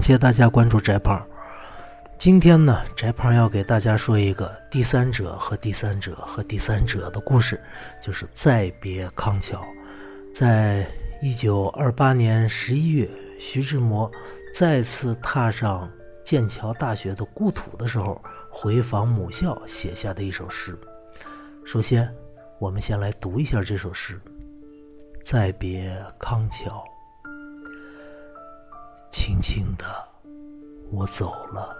感谢大家关注翟胖。今天呢，翟胖要给大家说一个第三者和第三者和第三者的故事，就是再别康桥。在一九二八年十一月，徐志摩再次踏上剑桥大学的故土的时候，回访母校写下的一首诗。首先，我们先来读一下这首诗：再别康桥，轻轻的，我走了。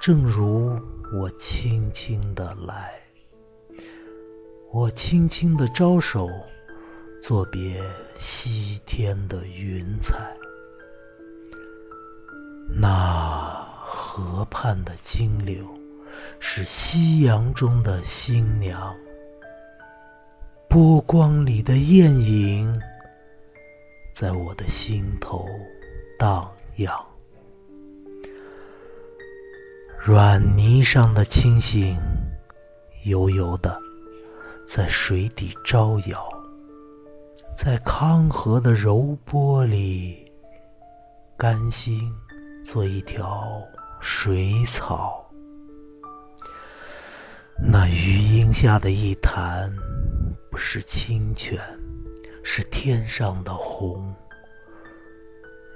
正如我轻轻的来，我轻轻的招手，作别西天的云彩。那河畔的金柳，是夕阳中的新娘，波光里的艳影，在我的心头荡漾。软泥上的星星，悠悠的在水底招摇，在康河的柔波里，甘心做一条水草。那余荫下的一潭，不是清泉，是天上的虹，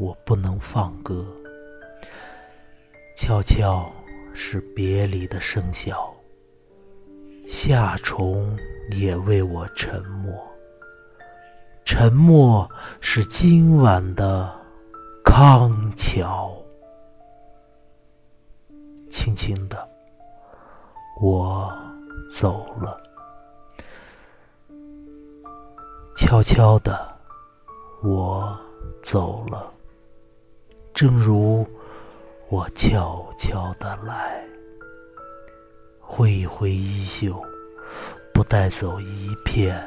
我不能放歌，悄悄。是别离的笙箫，夏虫也为我沉默。沉默是今晚的康桥。轻轻的，我走了；悄悄的，我走了。正如。我悄悄的来，挥一挥衣袖，不带走一片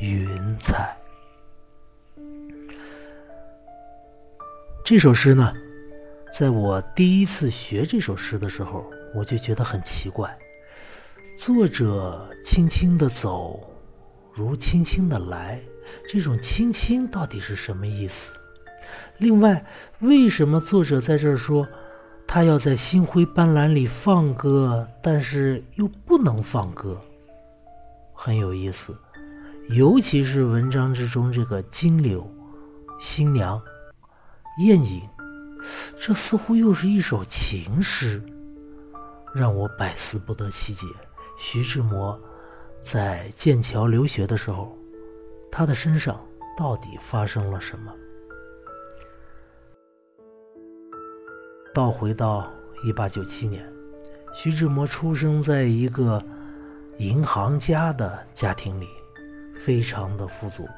云彩。这首诗呢，在我第一次学这首诗的时候，我就觉得很奇怪。作者轻轻的走，如轻轻的来，这种轻轻到底是什么意思？另外，为什么作者在这儿说？他要在星辉斑斓里放歌，但是又不能放歌，很有意思。尤其是文章之中这个金柳、新娘、艳影，这似乎又是一首情诗，让我百思不得其解。徐志摩在剑桥留学的时候，他的身上到底发生了什么？倒回到一八九七年，徐志摩出生在一个银行家的家庭里，非常的富足。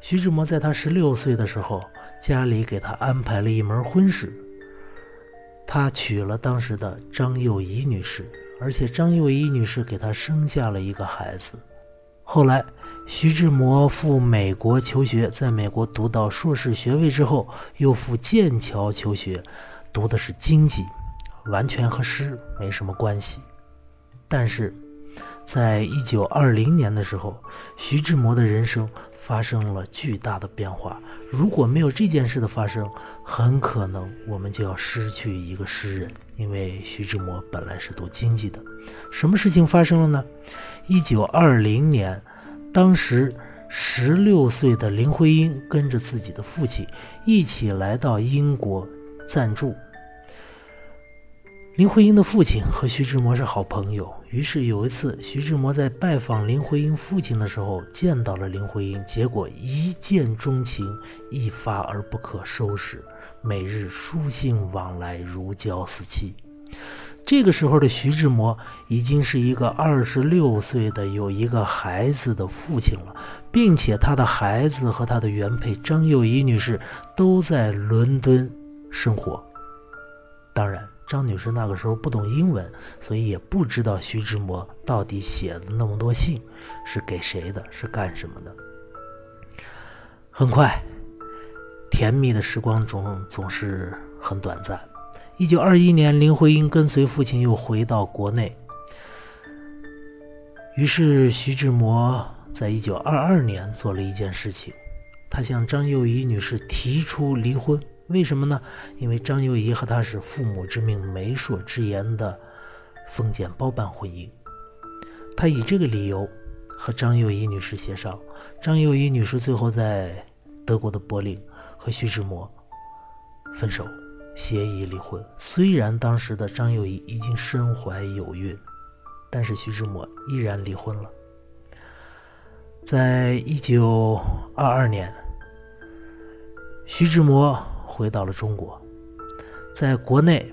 徐志摩在他十六岁的时候，家里给他安排了一门婚事，他娶了当时的张幼仪女士，而且张幼仪女士给他生下了一个孩子。后来，徐志摩赴美国求学，在美国读到硕士学位之后，又赴剑桥求学。读的是经济，完全和诗没什么关系。但是，在一九二零年的时候，徐志摩的人生发生了巨大的变化。如果没有这件事的发生，很可能我们就要失去一个诗人，因为徐志摩本来是读经济的。什么事情发生了呢？一九二零年，当时十六岁的林徽因跟着自己的父亲一起来到英国暂住。林徽因的父亲和徐志摩是好朋友，于是有一次，徐志摩在拜访林徽因父亲的时候，见到了林徽因，结果一见钟情，一发而不可收拾，每日书信往来，如胶似漆。这个时候的徐志摩已经是一个二十六岁的有一个孩子的父亲了，并且他的孩子和他的原配张幼仪女士都在伦敦生活。当然，张女士那个时候不懂英文，所以也不知道徐志摩到底写的那么多信是给谁的，是干什么的。很快，甜蜜的时光总总是很短暂。一九二一年，林徽因跟随父亲又回到国内，于是徐志摩在一九二二年做了一件事情，他向张幼仪女士提出离婚。为什么呢？因为张幼仪和他是父母之命、媒妁之言的封建包办婚姻。他以这个理由和张幼仪女士协商，张幼仪女士最后在德国的柏林和徐志摩分手，协议离婚。虽然当时的张幼仪已经身怀有孕，但是徐志摩依然离婚了。在一九二二年，徐志摩。回到了中国，在国内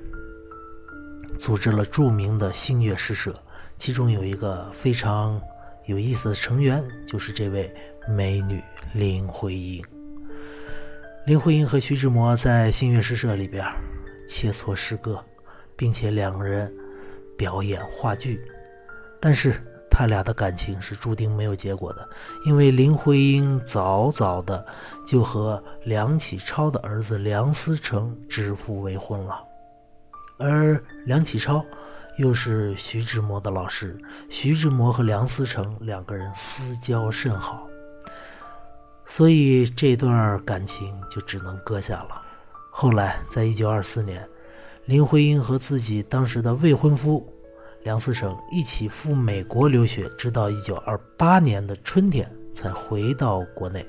组织了著名的新月诗社，其中有一个非常有意思的成员，就是这位美女林徽因。林徽因和徐志摩在新月诗社里边切磋诗歌，并且两个人表演话剧，但是。他俩的感情是注定没有结果的，因为林徽因早早的就和梁启超的儿子梁思成指腹为婚了，而梁启超又是徐志摩的老师，徐志摩和梁思成两个人私交甚好，所以这段感情就只能搁下了。后来，在一九二四年，林徽因和自己当时的未婚夫。梁思成一起赴美国留学，直到一九二八年的春天才回到国内。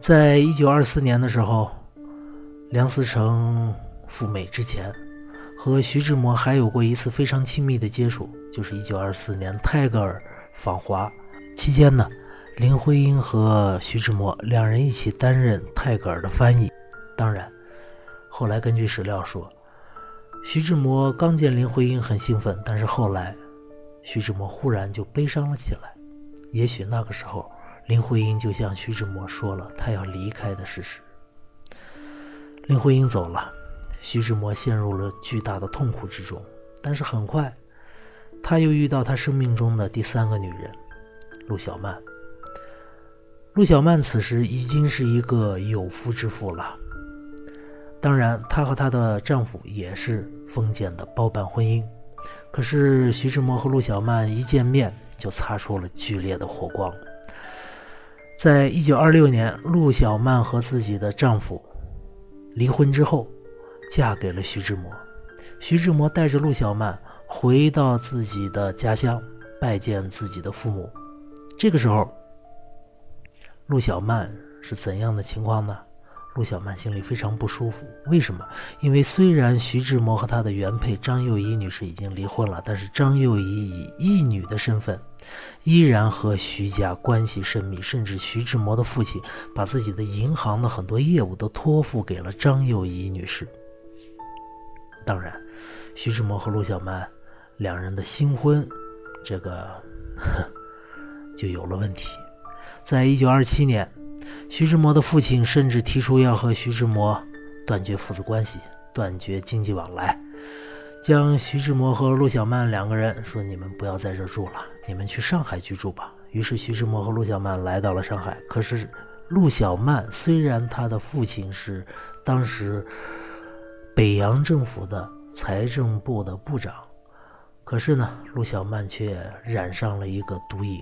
在一九二四年的时候，梁思成赴美之前，和徐志摩还有过一次非常亲密的接触，就是一九二四年泰戈尔访华期间呢，林徽因和徐志摩两人一起担任泰戈尔的翻译。当然，后来根据史料说。徐志摩刚见林徽因很兴奋，但是后来，徐志摩忽然就悲伤了起来。也许那个时候，林徽因就向徐志摩说了他要离开的事实。林徽因走了，徐志摩陷入了巨大的痛苦之中。但是很快，他又遇到他生命中的第三个女人，陆小曼。陆小曼此时已经是一个有夫之妇了。当然，她和她的丈夫也是封建的包办婚姻。可是徐志摩和陆小曼一见面就擦出了剧烈的火光。在一九二六年，陆小曼和自己的丈夫离婚之后，嫁给了徐志摩。徐志摩带着陆小曼回到自己的家乡，拜见自己的父母。这个时候，陆小曼是怎样的情况呢？陆小曼心里非常不舒服，为什么？因为虽然徐志摩和他的原配张幼仪女士已经离婚了，但是张幼仪以义女的身份，依然和徐家关系甚密，甚至徐志摩的父亲把自己的银行的很多业务都托付给了张幼仪女士。当然，徐志摩和陆小曼两人的新婚，这个 就有了问题。在一九二七年。徐志摩的父亲甚至提出要和徐志摩断绝父子关系，断绝经济往来，将徐志摩和陆小曼两个人说：“你们不要在这住了，你们去上海居住吧。”于是徐志摩和陆小曼来到了上海。可是陆小曼虽然他的父亲是当时北洋政府的财政部的部长，可是呢，陆小曼却染上了一个毒瘾，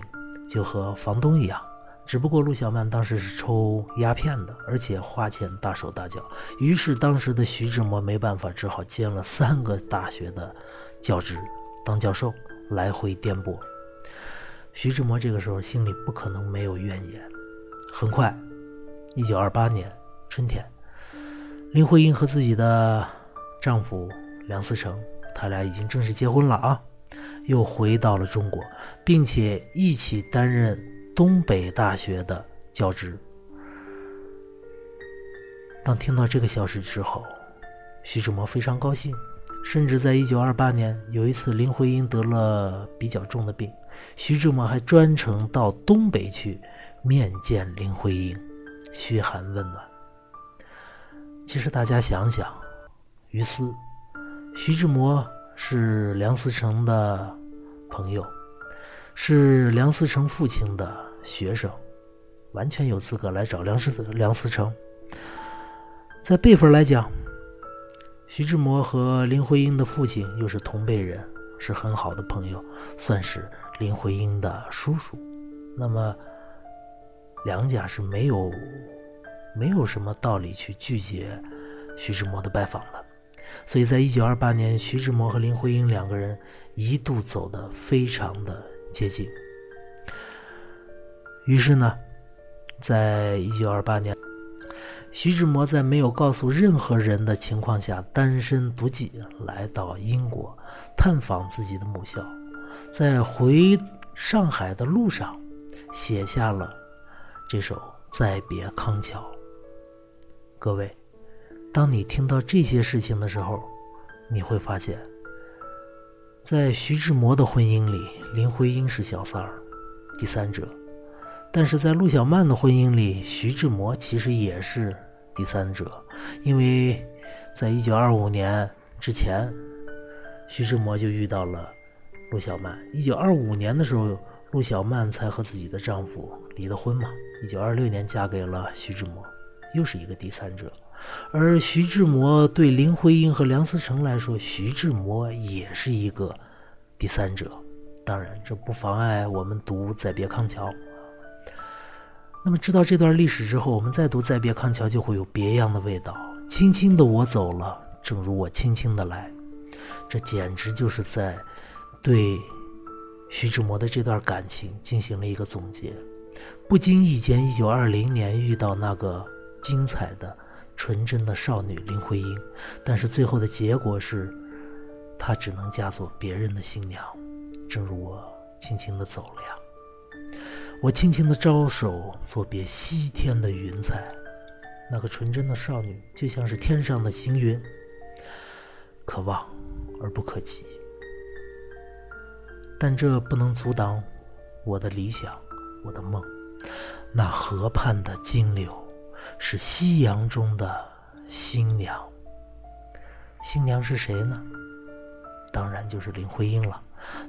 就和房东一样。只不过陆小曼当时是抽鸦片的，而且花钱大手大脚，于是当时的徐志摩没办法，只好兼了三个大学的教职，当教授，来回颠簸。徐志摩这个时候心里不可能没有怨言。很快，一九二八年春天，林徽因和自己的丈夫梁思成，他俩已经正式结婚了啊，又回到了中国，并且一起担任。东北大学的教职。当听到这个消息之后，徐志摩非常高兴，甚至在一九二八年有一次林徽因得了比较重的病，徐志摩还专程到东北去面见林徽因，嘘寒问暖。其实大家想想，于私。徐志摩是梁思成的朋友，是梁思成父亲的学生，完全有资格来找梁思梁思成。在辈分来讲，徐志摩和林徽因的父亲又是同辈人，是很好的朋友，算是林徽因的叔叔。那么，梁家是没有没有什么道理去拒绝徐志摩的拜访的。所以在一九二八年，徐志摩和林徽因两个人一度走得非常的接近。于是呢，在一九二八年。徐志摩在没有告诉任何人的情况下，单身独寂来到英国，探访自己的母校。在回上海的路上，写下了这首《再别康桥》。各位，当你听到这些事情的时候，你会发现，在徐志摩的婚姻里，林徽因是小三儿、第三者；但是在陆小曼的婚姻里，徐志摩其实也是。第三者，因为在一九二五年之前，徐志摩就遇到了陆小曼。一九二五年的时候，陆小曼才和自己的丈夫离的婚嘛。一九二六年嫁给了徐志摩，又是一个第三者。而徐志摩对林徽因和梁思成来说，徐志摩也是一个第三者。当然，这不妨碍我们读《再别康桥》。那么知道这段历史之后，我们再读《再别康桥》就会有别样的味道。轻轻的我走了，正如我轻轻的来，这简直就是在对徐志摩的这段感情进行了一个总结。不经意间，一九二零年遇到那个精彩的、纯真的少女林徽因，但是最后的结果是，她只能嫁做别人的新娘。正如我轻轻的走了呀。我轻轻的招手，作别西天的云彩。那个纯真的少女，就像是天上的行云，可望而不可及。但这不能阻挡我的理想，我的梦。那河畔的金柳，是夕阳中的新娘。新娘是谁呢？当然就是林徽因了。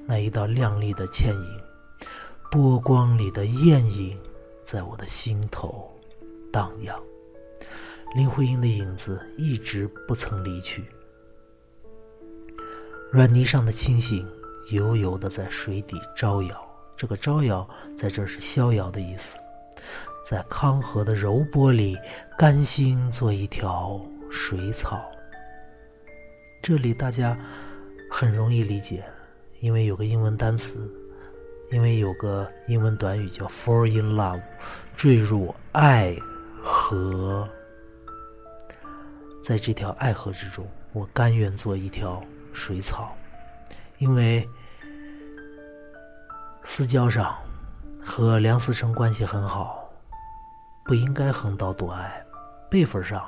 那一道亮丽的倩影。波光里的艳影，在我的心头荡漾。林徽因的影子一直不曾离去。软泥上的星星，悠悠的在水底招摇。这个招摇，在这是逍遥的意思。在康河的柔波里，甘心做一条水草。这里大家很容易理解，因为有个英文单词。因为有个英文短语叫 “fall in love”，坠入爱河。在这条爱河之中，我甘愿做一条水草，因为私交上和梁思成关系很好，不应该横刀夺爱；辈分上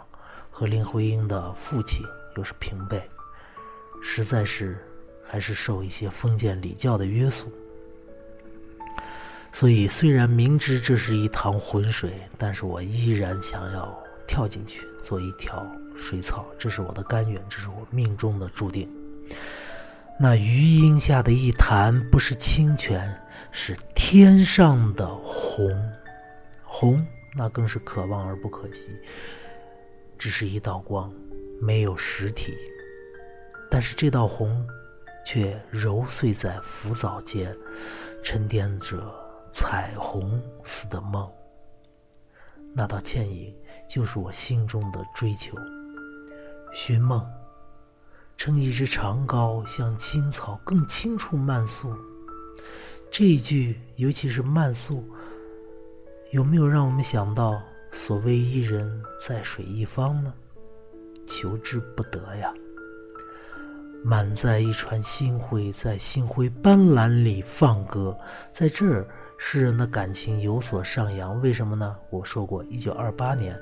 和林徽因的父亲又是平辈，实在是还是受一些封建礼教的约束。所以，虽然明知这是一塘浑水，但是我依然想要跳进去做一条水草。这是我的甘愿，这是我命中的注定。那余荫下的一潭，不是清泉，是天上的虹。虹，那更是可望而不可及，只是一道光，没有实体。但是这道虹，却揉碎在浮藻间，沉淀着。彩虹似的梦，那道倩影就是我心中的追求。寻梦，撑一支长篙向青草更青处漫溯。这一句，尤其是慢溯，有没有让我们想到所谓一人在水一方呢？求之不得呀！满载一船星辉，在星辉斑斓里放歌，在这儿。诗人的感情有所上扬，为什么呢？我说过，一九二八年，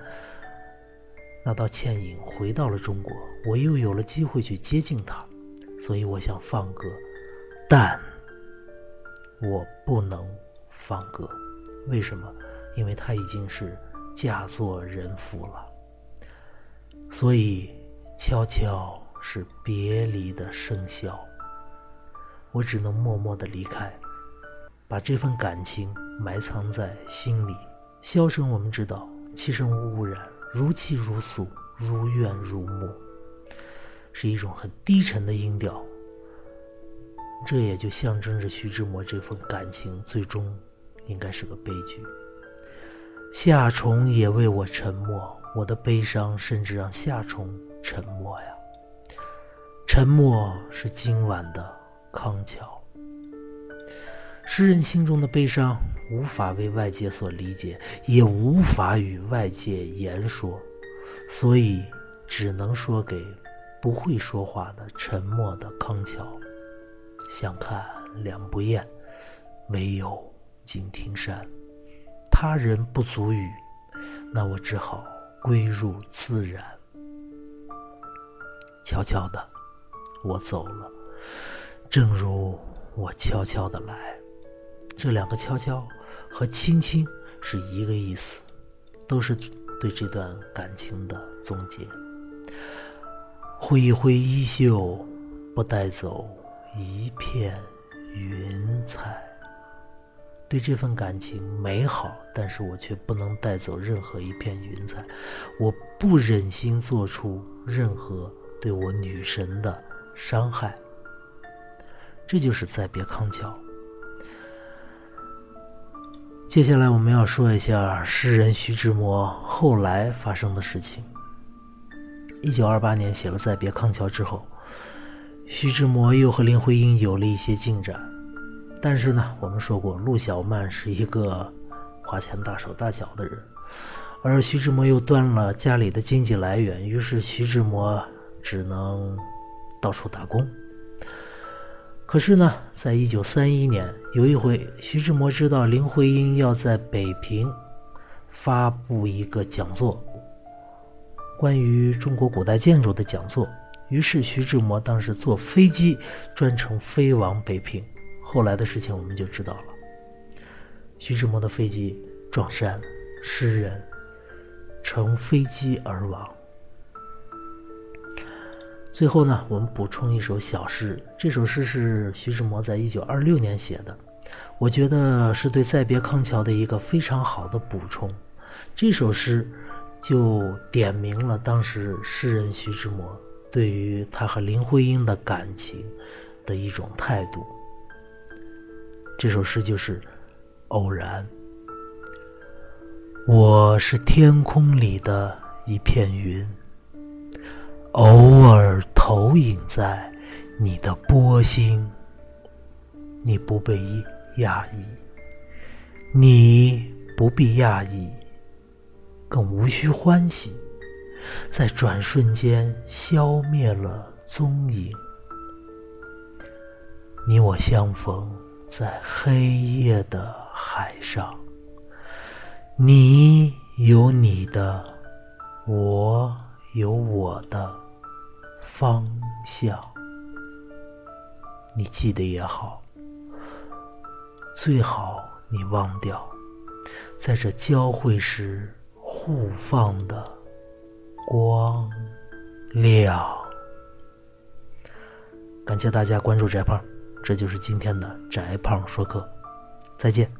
那道倩影回到了中国，我又有了机会去接近她，所以我想放歌，但我不能放歌，为什么？因为她已经是嫁作人妇了，所以悄悄是别离的笙箫。我只能默默的离开，把这份感情埋藏在心里。箫声我们知道，其声无污染，如泣如诉，如怨如慕，是一种很低沉的音调。这也就象征着徐志摩这份感情最终应该是个悲剧。夏虫也为我沉默，我的悲伤甚至让夏虫沉默呀。沉默是今晚的康桥。诗人心中的悲伤无法为外界所理解，也无法与外界言说，所以只能说给不会说话的沉默的康桥。相看两不厌，唯有敬亭山。他人不足语，那我只好归入自然。悄悄的，我走了，正如我悄悄的来。这两个“悄悄”和“轻轻”是一个意思，都是对这段感情的总结。挥一挥衣袖，不带走一片云彩。对这份感情美好，但是我却不能带走任何一片云彩。我不忍心做出任何对我女神的伤害。这就是再别康桥。接下来我们要说一下诗人徐志摩后来发生的事情。一九二八年写了《再别康桥》之后，徐志摩又和林徽因有了一些进展。但是呢，我们说过，陆小曼是一个花钱大手大脚的人，而徐志摩又断了家里的经济来源，于是徐志摩只能到处打工。可是呢，在一九三一年，有一回，徐志摩知道林徽因要在北平发布一个讲座，关于中国古代建筑的讲座，于是徐志摩当时坐飞机专程飞往北平。后来的事情我们就知道了。徐志摩的飞机撞山，诗人乘飞机而亡。最后呢，我们补充一首小诗，这首诗是徐志摩在一九二六年写的，我觉得是对《再别康桥》的一个非常好的补充。这首诗就点明了当时诗人徐志摩对于他和林徽因的感情的一种态度。这首诗就是《偶然》。我是天空里的一片云，偶尔投影在你的波心。你不被讶异，你不必讶异，更无需欢喜，在转瞬间消灭了踪影。你我相逢。在黑夜的海上，你有你的，我有我的方向。你记得也好，最好你忘掉，在这交汇时互放的光亮。感谢大家关注翟胖。这就是今天的宅胖说课，再见。